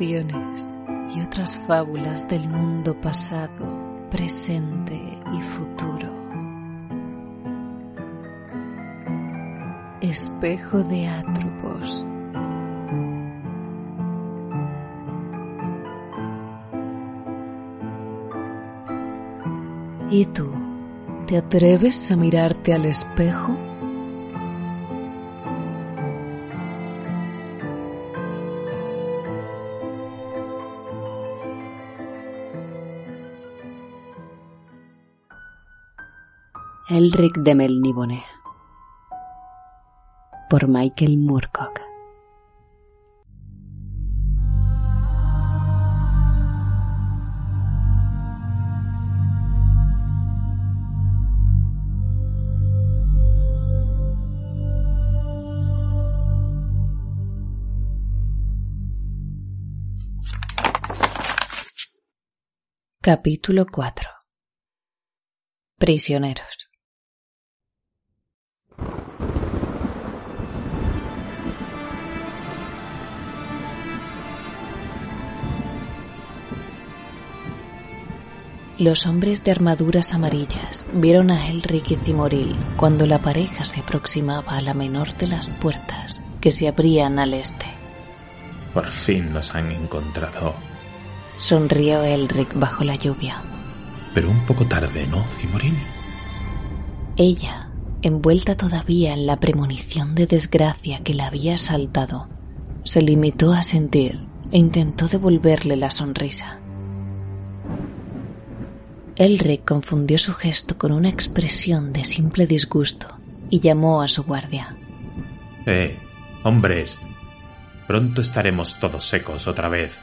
Y otras fábulas del mundo pasado, presente y futuro. Espejo de Atropos. ¿Y tú? ¿Te atreves a mirarte al espejo? Elric de Melnibone por Michael Moorcock. Capítulo 4 Prisioneros Los hombres de armaduras amarillas vieron a Elric y Cimoril cuando la pareja se aproximaba a la menor de las puertas que se abrían al este. Por fin nos han encontrado. Sonrió Elric bajo la lluvia. Pero un poco tarde, ¿no, Cimoril? Ella, envuelta todavía en la premonición de desgracia que la había asaltado, se limitó a sentir e intentó devolverle la sonrisa. Elric confundió su gesto con una expresión de simple disgusto y llamó a su guardia. Eh, hombres, pronto estaremos todos secos otra vez.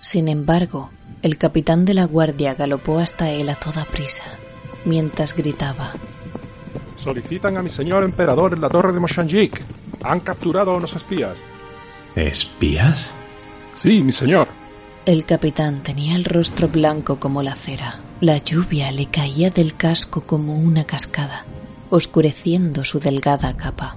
Sin embargo, el capitán de la guardia galopó hasta él a toda prisa, mientras gritaba. Solicitan a mi señor emperador en la torre de Moshanjik. Han capturado a unos espías. ¿Espías? Sí, mi señor. El capitán tenía el rostro blanco como la cera. La lluvia le caía del casco como una cascada, oscureciendo su delgada capa.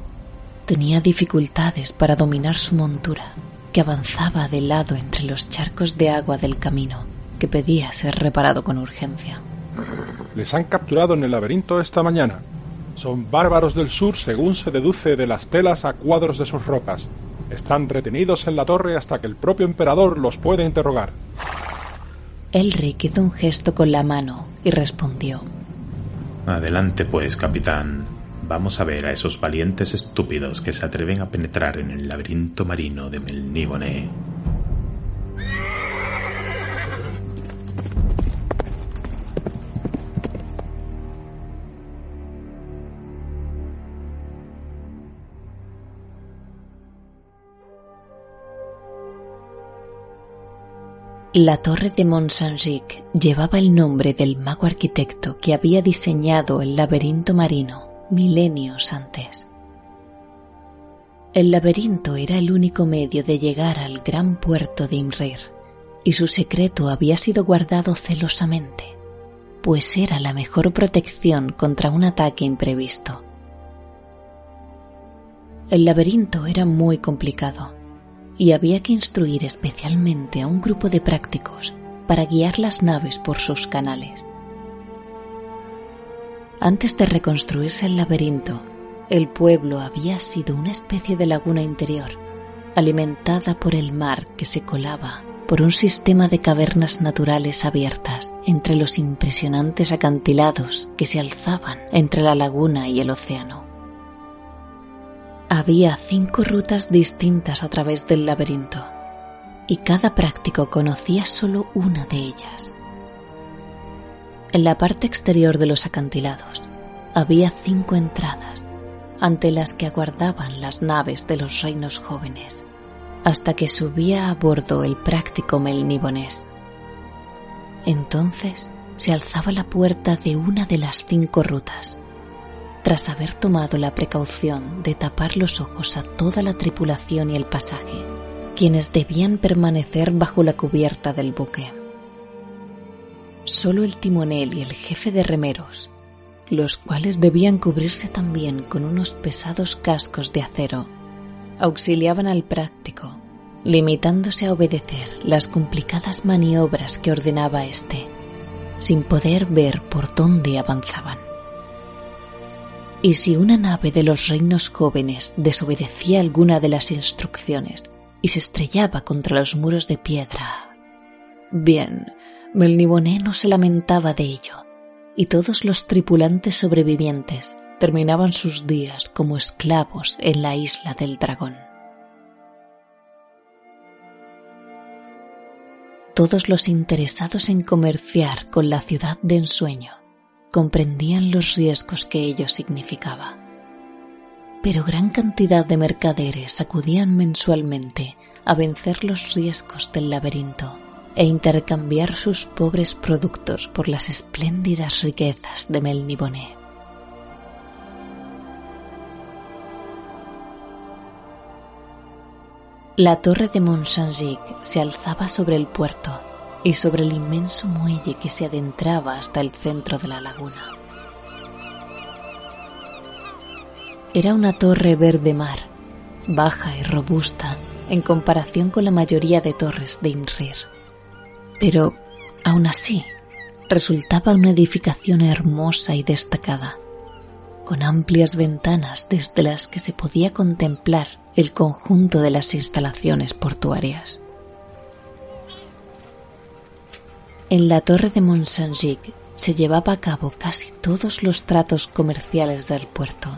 Tenía dificultades para dominar su montura, que avanzaba de lado entre los charcos de agua del camino, que pedía ser reparado con urgencia. Les han capturado en el laberinto esta mañana. Son bárbaros del sur según se deduce de las telas a cuadros de sus ropas. Están retenidos en la torre hasta que el propio emperador los puede interrogar. Elric hizo un gesto con la mano y respondió. Adelante pues, capitán. Vamos a ver a esos valientes estúpidos que se atreven a penetrar en el laberinto marino de Melnibone. La torre de Mont-Saint-Gic llevaba el nombre del mago arquitecto que había diseñado el laberinto marino milenios antes. El laberinto era el único medio de llegar al gran puerto de Imrir, y su secreto había sido guardado celosamente, pues era la mejor protección contra un ataque imprevisto. El laberinto era muy complicado y había que instruir especialmente a un grupo de prácticos para guiar las naves por sus canales. Antes de reconstruirse el laberinto, el pueblo había sido una especie de laguna interior, alimentada por el mar que se colaba por un sistema de cavernas naturales abiertas entre los impresionantes acantilados que se alzaban entre la laguna y el océano. Había cinco rutas distintas a través del laberinto y cada práctico conocía solo una de ellas. En la parte exterior de los acantilados había cinco entradas ante las que aguardaban las naves de los reinos jóvenes, hasta que subía a bordo el práctico melnibonés. Entonces se alzaba la puerta de una de las cinco rutas, tras haber tomado la precaución de tapar los ojos a toda la tripulación y el pasaje, quienes debían permanecer bajo la cubierta del buque. Solo el timonel y el jefe de remeros los cuales debían cubrirse también con unos pesados cascos de acero, auxiliaban al práctico, limitándose a obedecer las complicadas maniobras que ordenaba éste, sin poder ver por dónde avanzaban. Y si una nave de los reinos jóvenes desobedecía alguna de las instrucciones y se estrellaba contra los muros de piedra, bien, Melniboné no se lamentaba de ello y todos los tripulantes sobrevivientes terminaban sus días como esclavos en la isla del dragón. Todos los interesados en comerciar con la ciudad de ensueño comprendían los riesgos que ello significaba. Pero gran cantidad de mercaderes acudían mensualmente a vencer los riesgos del laberinto e intercambiar sus pobres productos por las espléndidas riquezas de Melniboné. La torre de Mont se alzaba sobre el puerto y sobre el inmenso muelle que se adentraba hasta el centro de la laguna. Era una torre verde mar, baja y robusta en comparación con la mayoría de torres de Inrir pero aún así resultaba una edificación hermosa y destacada, con amplias ventanas desde las que se podía contemplar el conjunto de las instalaciones portuarias. En la torre de mont se llevaba a cabo casi todos los tratos comerciales del puerto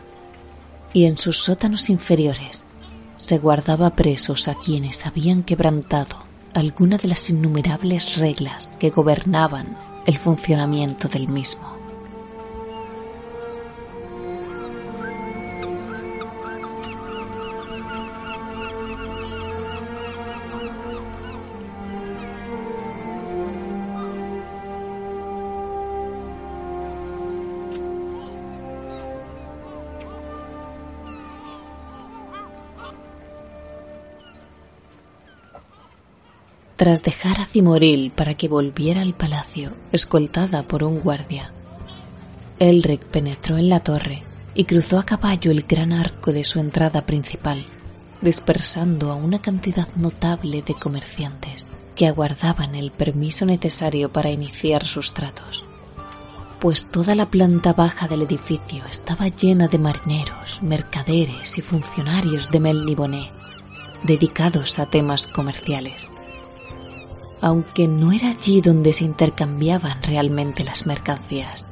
y en sus sótanos inferiores se guardaba presos a quienes habían quebrantado alguna de las innumerables reglas que gobernaban el funcionamiento del mismo. Tras dejar a Cimoril para que volviera al palacio, escoltada por un guardia. Elric penetró en la torre y cruzó a caballo el gran arco de su entrada principal, dispersando a una cantidad notable de comerciantes que aguardaban el permiso necesario para iniciar sus tratos, pues toda la planta baja del edificio estaba llena de marineros, mercaderes y funcionarios de Melniboné, dedicados a temas comerciales aunque no era allí donde se intercambiaban realmente las mercancías.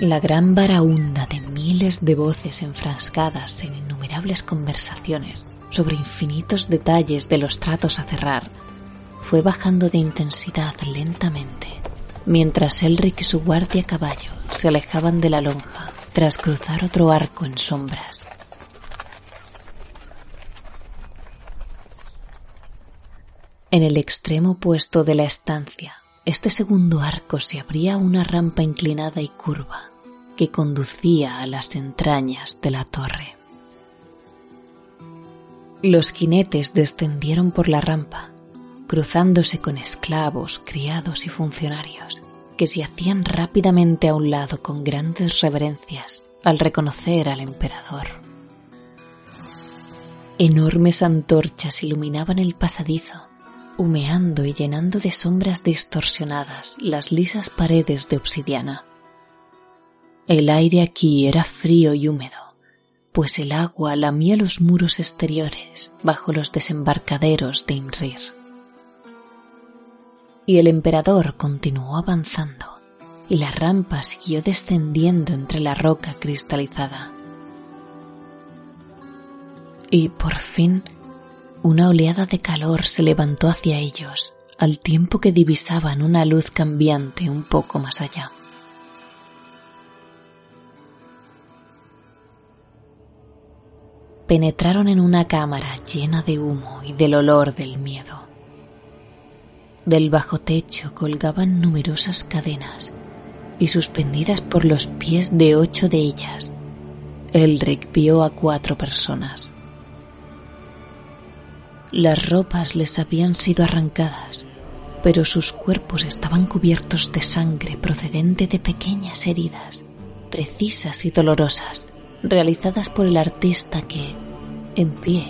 La gran baraunda de miles de voces enfrascadas en innumerables conversaciones sobre infinitos detalles de los tratos a cerrar fue bajando de intensidad lentamente, mientras Elric y su guardia caballo se alejaban de la lonja tras cruzar otro arco en sombras. En el extremo opuesto de la estancia, este segundo arco se abría una rampa inclinada y curva que conducía a las entrañas de la torre. Los jinetes descendieron por la rampa, cruzándose con esclavos, criados y funcionarios, que se hacían rápidamente a un lado con grandes reverencias al reconocer al emperador. Enormes antorchas iluminaban el pasadizo humeando y llenando de sombras distorsionadas las lisas paredes de obsidiana. El aire aquí era frío y húmedo, pues el agua lamía los muros exteriores bajo los desembarcaderos de Imrir. Y el emperador continuó avanzando, y la rampa siguió descendiendo entre la roca cristalizada. y por fin una oleada de calor se levantó hacia ellos al tiempo que divisaban una luz cambiante un poco más allá. Penetraron en una cámara llena de humo y del olor del miedo. Del bajo techo colgaban numerosas cadenas y suspendidas por los pies de ocho de ellas, Elric vio a cuatro personas. Las ropas les habían sido arrancadas, pero sus cuerpos estaban cubiertos de sangre procedente de pequeñas heridas, precisas y dolorosas, realizadas por el artista que, en pie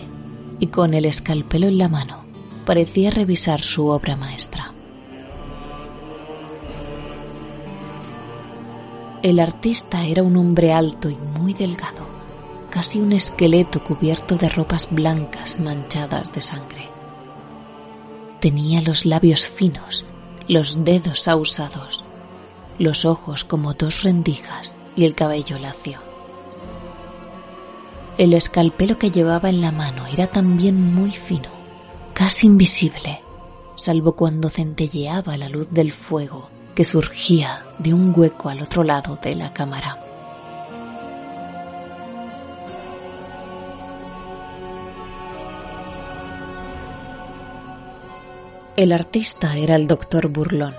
y con el escalpelo en la mano, parecía revisar su obra maestra. El artista era un hombre alto y muy delgado, casi un esqueleto cubierto de ropas blancas manchadas de sangre. Tenía los labios finos, los dedos ahusados, los ojos como dos rendijas y el cabello lacio. El escalpelo que llevaba en la mano era también muy fino, casi invisible, salvo cuando centelleaba la luz del fuego que surgía de un hueco al otro lado de la cámara. El artista era el doctor Burlón,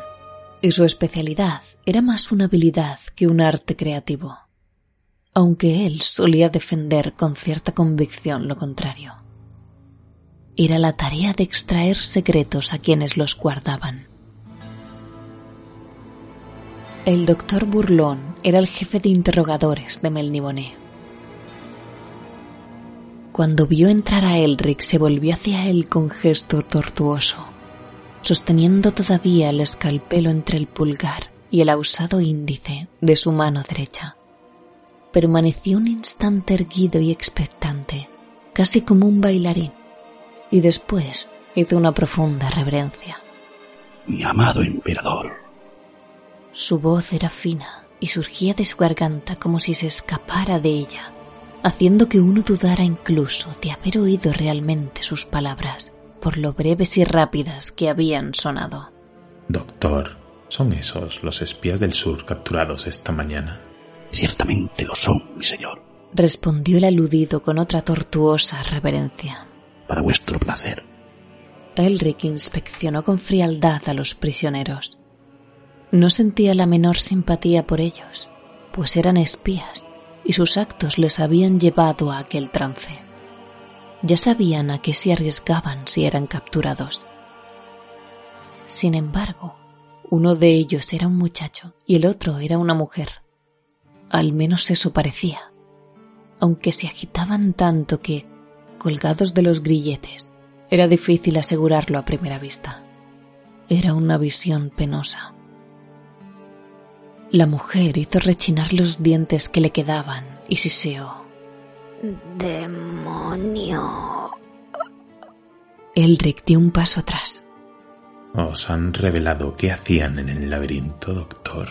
y su especialidad era más una habilidad que un arte creativo aunque él solía defender con cierta convicción lo contrario. Era la tarea de extraer secretos a quienes los guardaban. El doctor Burlón era el jefe de interrogadores de Melniboné. Cuando vio entrar a Elric se volvió hacia él con gesto tortuoso, sosteniendo todavía el escalpelo entre el pulgar y el ausado índice de su mano derecha permaneció un instante erguido y expectante, casi como un bailarín, y después hizo una profunda reverencia. Mi amado emperador. Su voz era fina y surgía de su garganta como si se escapara de ella, haciendo que uno dudara incluso de haber oído realmente sus palabras, por lo breves y rápidas que habían sonado. Doctor, ¿son esos los espías del sur capturados esta mañana? Ciertamente lo son, mi señor. Respondió el aludido con otra tortuosa reverencia. Para vuestro placer. Elric inspeccionó con frialdad a los prisioneros. No sentía la menor simpatía por ellos, pues eran espías y sus actos les habían llevado a aquel trance. Ya sabían a qué se arriesgaban si eran capturados. Sin embargo, uno de ellos era un muchacho y el otro era una mujer. Al menos eso parecía, aunque se agitaban tanto que, colgados de los grilletes, era difícil asegurarlo a primera vista. Era una visión penosa. La mujer hizo rechinar los dientes que le quedaban y siseó. ¡Demonio! Elric dio un paso atrás. ¿Os han revelado qué hacían en el laberinto, doctor?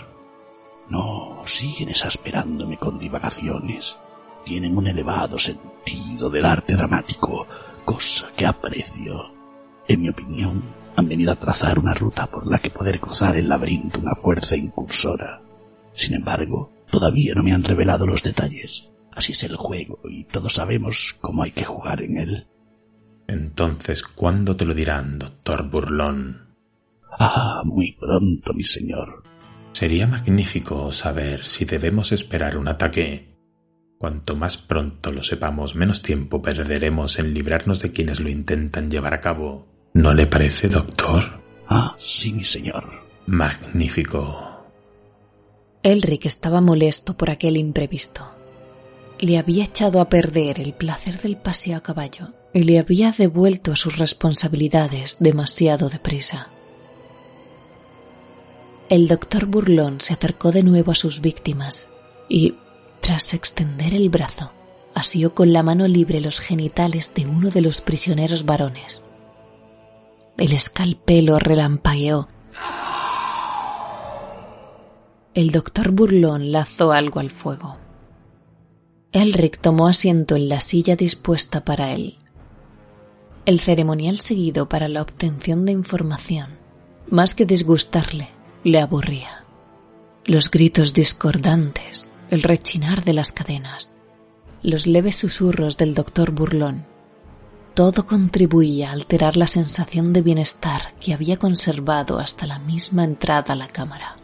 No, siguen exasperándome con divagaciones. Tienen un elevado sentido del arte dramático, cosa que aprecio. En mi opinión, han venido a trazar una ruta por la que poder cruzar el laberinto una fuerza incursora. Sin embargo, todavía no me han revelado los detalles. Así es el juego y todos sabemos cómo hay que jugar en él. Entonces, ¿cuándo te lo dirán, doctor Burlón? Ah, muy pronto, mi señor. Sería magnífico saber si debemos esperar un ataque. Cuanto más pronto lo sepamos, menos tiempo perderemos en librarnos de quienes lo intentan llevar a cabo. ¿No le parece, doctor? Ah, sí, mi señor. Magnífico. Elric estaba molesto por aquel imprevisto. Le había echado a perder el placer del paseo a caballo y le había devuelto sus responsabilidades demasiado deprisa. El doctor Burlón se acercó de nuevo a sus víctimas y, tras extender el brazo, asió con la mano libre los genitales de uno de los prisioneros varones. El escalpelo relampagueó. El doctor Burlón lanzó algo al fuego. Elric tomó asiento en la silla dispuesta para él. El ceremonial seguido para la obtención de información, más que disgustarle, le aburría. Los gritos discordantes, el rechinar de las cadenas, los leves susurros del doctor burlón, todo contribuía a alterar la sensación de bienestar que había conservado hasta la misma entrada a la cámara.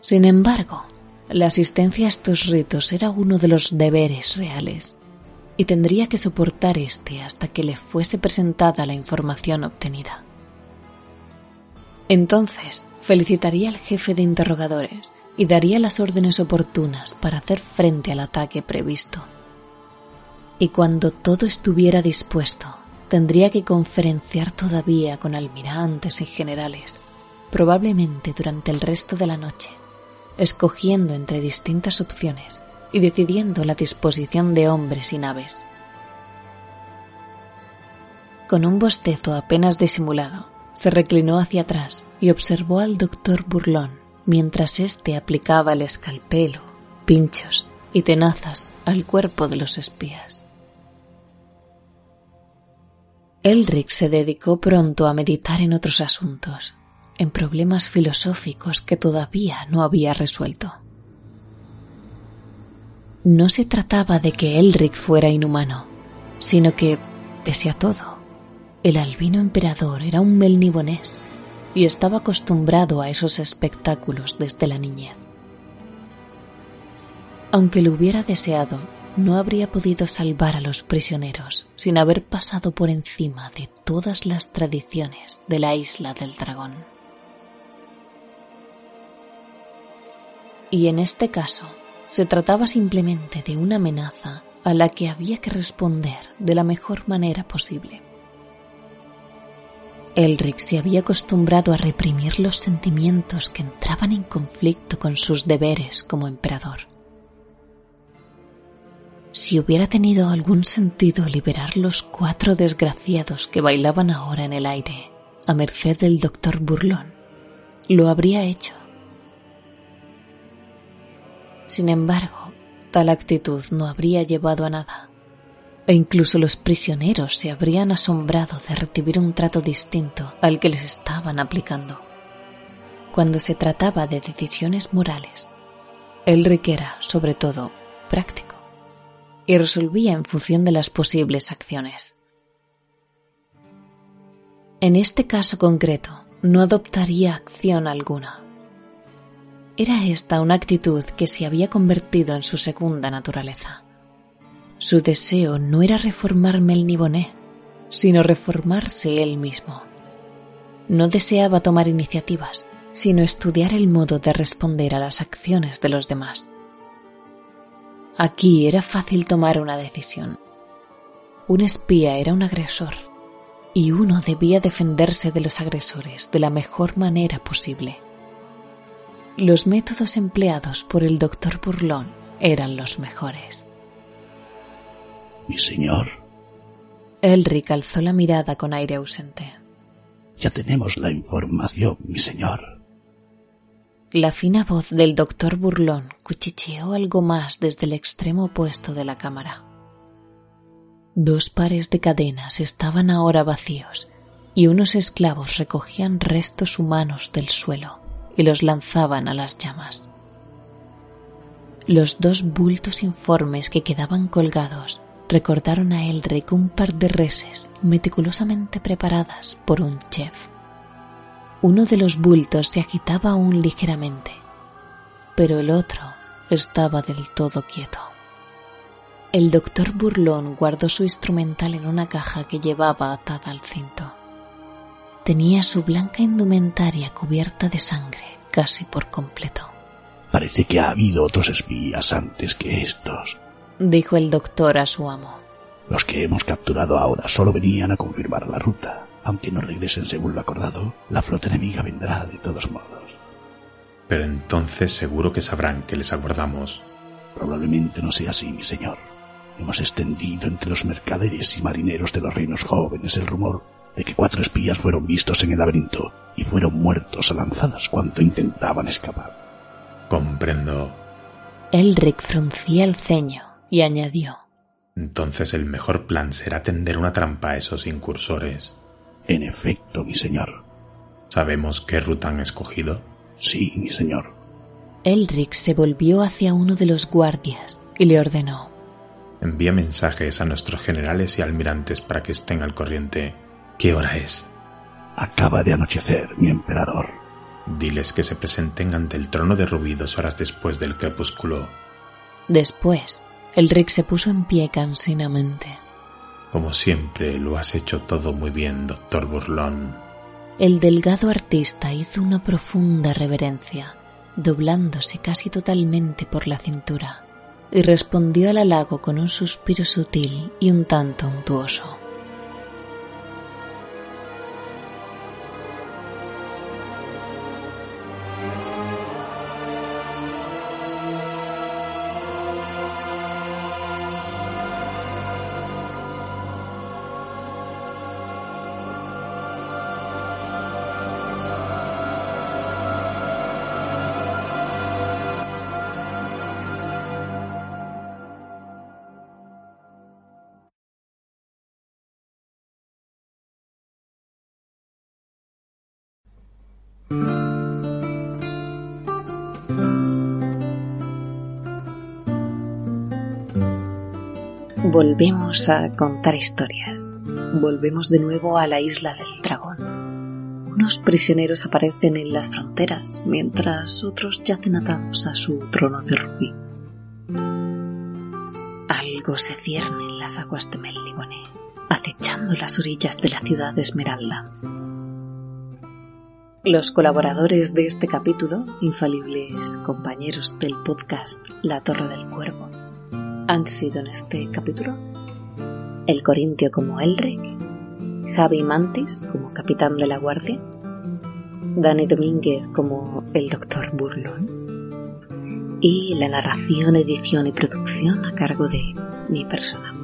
Sin embargo, la asistencia a estos ritos era uno de los deberes reales y tendría que soportar este hasta que le fuese presentada la información obtenida. Entonces, felicitaría al jefe de interrogadores y daría las órdenes oportunas para hacer frente al ataque previsto. Y cuando todo estuviera dispuesto, tendría que conferenciar todavía con almirantes y generales, probablemente durante el resto de la noche escogiendo entre distintas opciones y decidiendo la disposición de hombres y naves. Con un bostezo apenas disimulado, se reclinó hacia atrás y observó al doctor Burlón mientras éste aplicaba el escalpelo, pinchos y tenazas al cuerpo de los espías. Elric se dedicó pronto a meditar en otros asuntos en problemas filosóficos que todavía no había resuelto. No se trataba de que Elric fuera inhumano, sino que, pese a todo, el albino emperador era un melnibonés y estaba acostumbrado a esos espectáculos desde la niñez. Aunque lo hubiera deseado, no habría podido salvar a los prisioneros sin haber pasado por encima de todas las tradiciones de la isla del dragón. Y en este caso se trataba simplemente de una amenaza a la que había que responder de la mejor manera posible. Elric se había acostumbrado a reprimir los sentimientos que entraban en conflicto con sus deberes como emperador. Si hubiera tenido algún sentido liberar los cuatro desgraciados que bailaban ahora en el aire, a merced del doctor Burlón, lo habría hecho sin embargo, tal actitud no habría llevado a nada, e incluso los prisioneros se habrían asombrado de recibir un trato distinto al que les estaban aplicando. Cuando se trataba de decisiones morales, Elric era, sobre todo, práctico y resolvía en función de las posibles acciones. En este caso concreto, no adoptaría acción alguna, era esta una actitud que se había convertido en su segunda naturaleza. Su deseo no era reformar Melniboné, sino reformarse él mismo. No deseaba tomar iniciativas, sino estudiar el modo de responder a las acciones de los demás. Aquí era fácil tomar una decisión. Un espía era un agresor y uno debía defenderse de los agresores de la mejor manera posible. Los métodos empleados por el doctor Burlón eran los mejores. Mi señor. Elric alzó la mirada con aire ausente. Ya tenemos la información, mi señor. La fina voz del doctor Burlón cuchicheó algo más desde el extremo opuesto de la cámara. Dos pares de cadenas estaban ahora vacíos y unos esclavos recogían restos humanos del suelo y los lanzaban a las llamas. Los dos bultos informes que quedaban colgados recordaron a Elric un par de reses meticulosamente preparadas por un chef. Uno de los bultos se agitaba aún ligeramente, pero el otro estaba del todo quieto. El doctor Burlón guardó su instrumental en una caja que llevaba atada al cinto tenía su blanca indumentaria cubierta de sangre casi por completo. Parece que ha habido otros espías antes que estos, dijo el doctor a su amo. Los que hemos capturado ahora solo venían a confirmar la ruta. Aunque no regresen según lo acordado, la flota enemiga vendrá de todos modos. Pero entonces seguro que sabrán que les aguardamos. Probablemente no sea así, mi señor. Hemos extendido entre los mercaderes y marineros de los reinos jóvenes el rumor de que cuatro espías fueron vistos en el laberinto y fueron muertos a lanzadas cuando intentaban escapar. Comprendo. Elric fruncía el ceño y añadió Entonces el mejor plan será tender una trampa a esos incursores. En efecto, mi señor. ¿Sabemos qué ruta han escogido? Sí, mi señor. Elric se volvió hacia uno de los guardias y le ordenó Envía mensajes a nuestros generales y almirantes para que estén al corriente. ¿Qué hora es? Acaba de anochecer, mi emperador. Diles que se presenten ante el trono de Rubí dos horas después del crepúsculo. Después, Elric se puso en pie cansinamente. Como siempre, lo has hecho todo muy bien, doctor Burlón. El delgado artista hizo una profunda reverencia, doblándose casi totalmente por la cintura, y respondió al halago con un suspiro sutil y un tanto untuoso. Volvemos a contar historias. Volvemos de nuevo a la isla del dragón. Unos prisioneros aparecen en las fronteras, mientras otros yacen atados a su trono de rubí. Algo se cierne en las aguas de Melnibone, acechando las orillas de la ciudad de Esmeralda. Los colaboradores de este capítulo, infalibles compañeros del podcast La Torre del Cuervo, han sido en este capítulo el Corintio como Elric, Javi Mantis como capitán de la guardia, Dani Domínguez como el doctor Burlón y la narración, edición y producción a cargo de mi persona.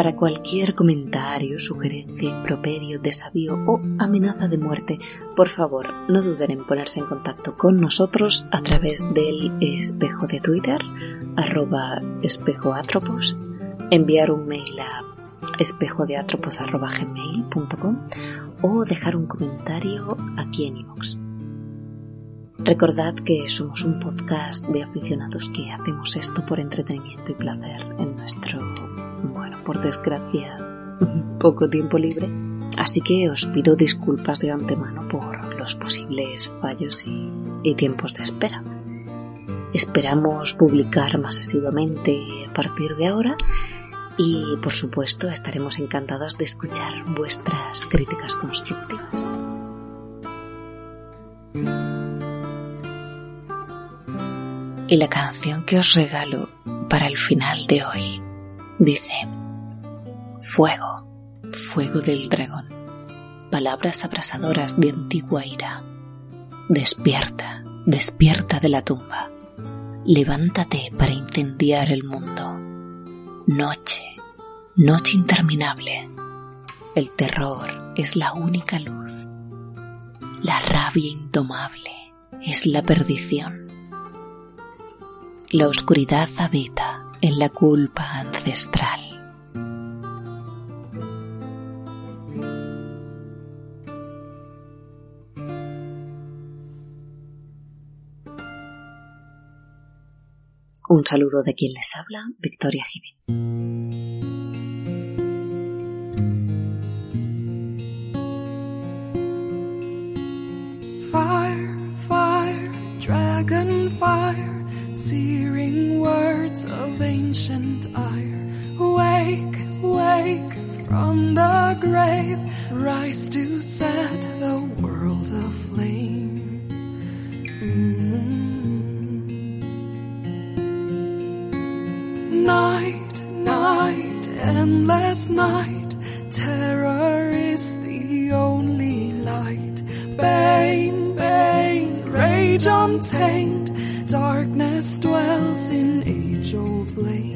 Para cualquier comentario, sugerencia, improperio, desafío o amenaza de muerte, por favor no duden en ponerse en contacto con nosotros a través del espejo de Twitter, arroba espejoatropos, enviar un mail a espejodeatropos.gmail.com o dejar un comentario aquí en iVoox. Recordad que somos un podcast de aficionados que hacemos esto por entretenimiento y placer en nuestro por desgracia, poco tiempo libre, así que os pido disculpas de antemano por los posibles fallos y, tiempos de espera. Esperamos publicar más asiduamente a partir de ahora y por supuesto estaremos encantados de escuchar vuestras críticas constructivas. Y la canción que os regalo para el final de hoy dice Fuego, fuego del dragón. Palabras abrasadoras de antigua ira. Despierta, despierta de la tumba. Levántate para incendiar el mundo. Noche, noche interminable. El terror es la única luz. La rabia indomable es la perdición. La oscuridad habita en la culpa ancestral. Un saludo de quien les habla, Victoria fire, dragon fire, searing words of ancient ire. Wake, wake from the grave, rise to set the world aflame. Night, terror is the only light. Bane, bane, rage untamed, darkness dwells in age-old blame.